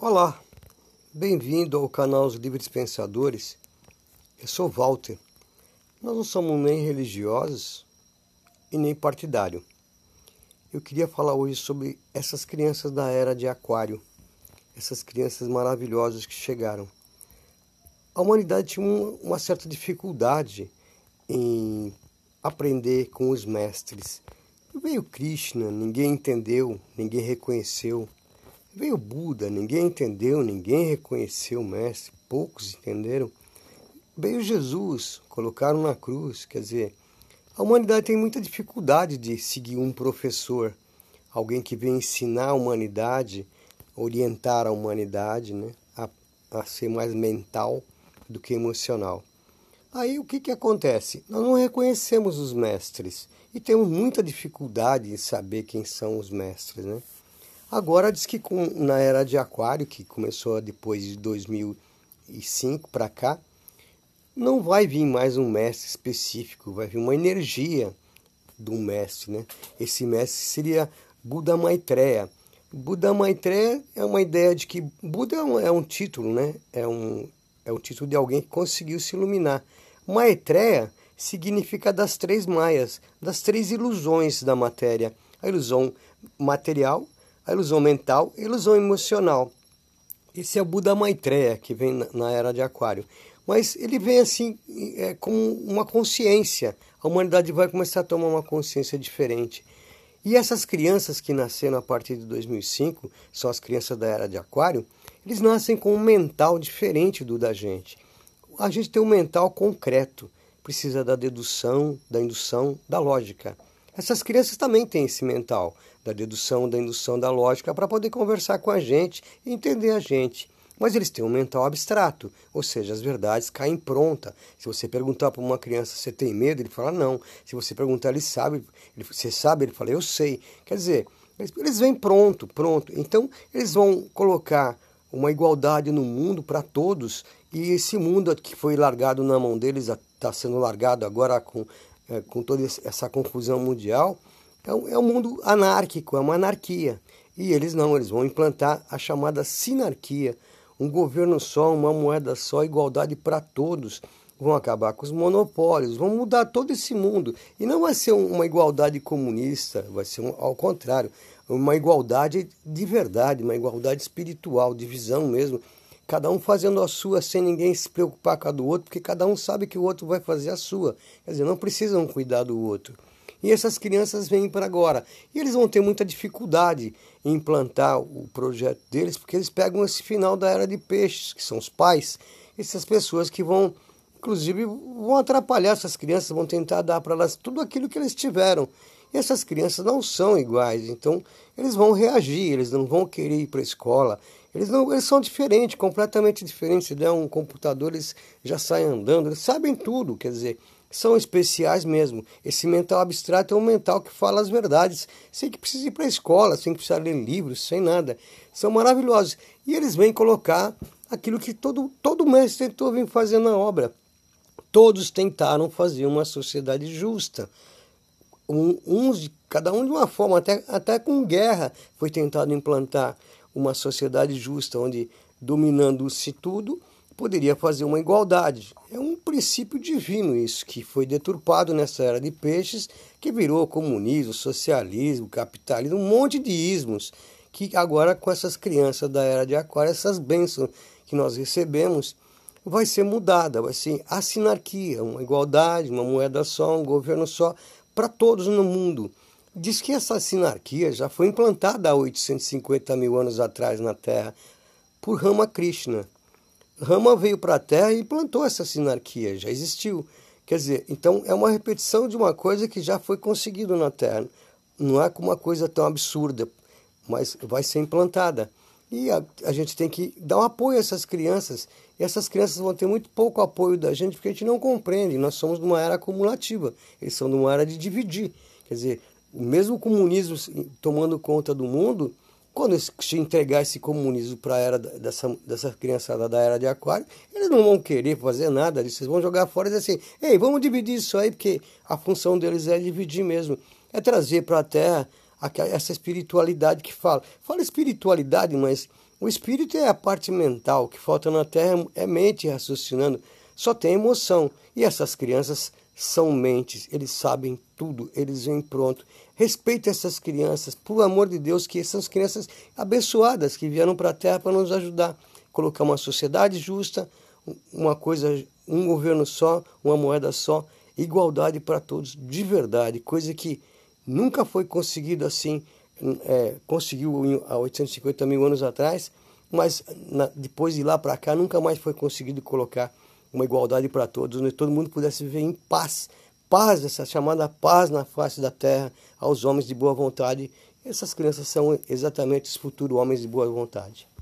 Olá, bem-vindo ao canal Os Livres Pensadores. Eu sou Walter. Nós não somos nem religiosos e nem partidário. Eu queria falar hoje sobre essas crianças da era de Aquário, essas crianças maravilhosas que chegaram. A humanidade tinha uma certa dificuldade em aprender com os mestres. Veio Krishna, ninguém entendeu, ninguém reconheceu. Veio Buda, ninguém entendeu, ninguém reconheceu o mestre, poucos entenderam. Veio Jesus, colocaram na cruz, quer dizer, a humanidade tem muita dificuldade de seguir um professor, alguém que vem ensinar a humanidade, orientar a humanidade né, a, a ser mais mental do que emocional. Aí o que, que acontece? Nós não reconhecemos os mestres e temos muita dificuldade em saber quem são os mestres. Né? Agora diz que com, na era de Aquário, que começou depois de 2005 para cá, não vai vir mais um mestre específico, vai vir uma energia do mestre. Né? Esse mestre seria Buda Maitreya. Buda Maitreya é uma ideia de que Buda é um, é um título, né? é, um, é o título de alguém que conseguiu se iluminar. Maitreya significa das três maias, das três ilusões da matéria: a ilusão material, a ilusão mental e a ilusão emocional. Esse é o Buda Maitreya, que vem na era de Aquário. Mas ele vem assim, é, com uma consciência. A humanidade vai começar a tomar uma consciência diferente. E essas crianças que nasceram a partir de 2005, são as crianças da era de Aquário, eles nascem com um mental diferente do da gente. A gente tem um mental concreto, precisa da dedução, da indução, da lógica. Essas crianças também têm esse mental, da dedução, da indução, da lógica, para poder conversar com a gente e entender a gente. Mas eles têm um mental abstrato, ou seja, as verdades caem pronta. Se você perguntar para uma criança você tem medo, ele fala não. Se você perguntar ele sabe, ele, você sabe, ele fala eu sei. Quer dizer, eles, eles vêm pronto, pronto. Então eles vão colocar uma igualdade no mundo para todos e esse mundo que foi largado na mão deles está sendo largado agora com é, com toda essa confusão mundial, é um, é um mundo anárquico, é uma anarquia. E eles não, eles vão implantar a chamada sinarquia, um governo só, uma moeda só, igualdade para todos. Vão acabar com os monopólios, vão mudar todo esse mundo. E não vai ser uma igualdade comunista, vai ser um, ao contrário, uma igualdade de verdade, uma igualdade espiritual, de visão mesmo cada um fazendo a sua sem ninguém se preocupar com a do outro, porque cada um sabe que o outro vai fazer a sua. Quer dizer, não precisam cuidar do outro. E essas crianças vêm para agora. E eles vão ter muita dificuldade em implantar o projeto deles, porque eles pegam esse final da era de peixes, que são os pais, essas pessoas que vão, inclusive, vão atrapalhar essas crianças, vão tentar dar para elas tudo aquilo que eles tiveram. E essas crianças não são iguais, então eles vão reagir, eles não vão querer ir para a escola, eles, não, eles são diferentes, completamente diferentes. Se der um computador, eles já saem andando, eles sabem tudo, quer dizer, são especiais mesmo. Esse mental abstrato é um mental que fala as verdades, sem que precise ir para a escola, sem que precise ler livros, sem nada. São maravilhosos. E eles vêm colocar aquilo que todo, todo mestre tentou vir fazer na obra. Todos tentaram fazer uma sociedade justa. Um, uns, cada um de uma forma, até, até com guerra foi tentado implantar uma sociedade justa, onde dominando-se tudo, poderia fazer uma igualdade. É um princípio divino isso, que foi deturpado nessa era de peixes, que virou comunismo, socialismo, capitalismo, um monte de ismos, que agora com essas crianças da era de aquário, essas bênçãos que nós recebemos, vai ser mudada, vai ser a sinarquia, uma igualdade, uma moeda só, um governo só, para todos no mundo. Diz que essa sinarquia já foi implantada há 850 mil anos atrás na Terra por Rama Krishna. Rama veio para a Terra e implantou essa sinarquia, já existiu. Quer dizer, então é uma repetição de uma coisa que já foi conseguido na Terra. Não é uma coisa tão absurda, mas vai ser implantada. E a, a, gente tem que dar um apoio a essas crianças. E essas crianças vão ter muito pouco apoio da gente porque a gente não compreende. Nós somos numa era acumulativa, eles são numa era de dividir. Quer dizer, mesmo o comunismo tomando conta do mundo, quando se entregar esse comunismo para a era dessa, dessa criançada da era de aquário, eles não vão querer fazer nada disso, eles vão jogar fora e dizer assim, ei, vamos dividir isso aí, porque a função deles é dividir mesmo, é trazer para a Terra essa espiritualidade que fala. Fala espiritualidade, mas o espírito é a parte mental, o que falta na Terra é mente raciocinando, só tem emoção. E essas crianças são mentes, eles sabem tudo, eles vêm pronto. Respeite essas crianças, por amor de Deus, que são crianças abençoadas que vieram para a Terra para nos ajudar. Colocar uma sociedade justa, uma coisa, um governo só, uma moeda só, igualdade para todos, de verdade, coisa que nunca foi conseguido assim, é, conseguiu há 850 mil anos atrás, mas na, depois de lá para cá nunca mais foi conseguido colocar uma igualdade para todos, onde todo mundo pudesse viver em paz, paz, essa chamada paz na face da terra aos homens de boa vontade. Essas crianças são exatamente os futuros homens de boa vontade.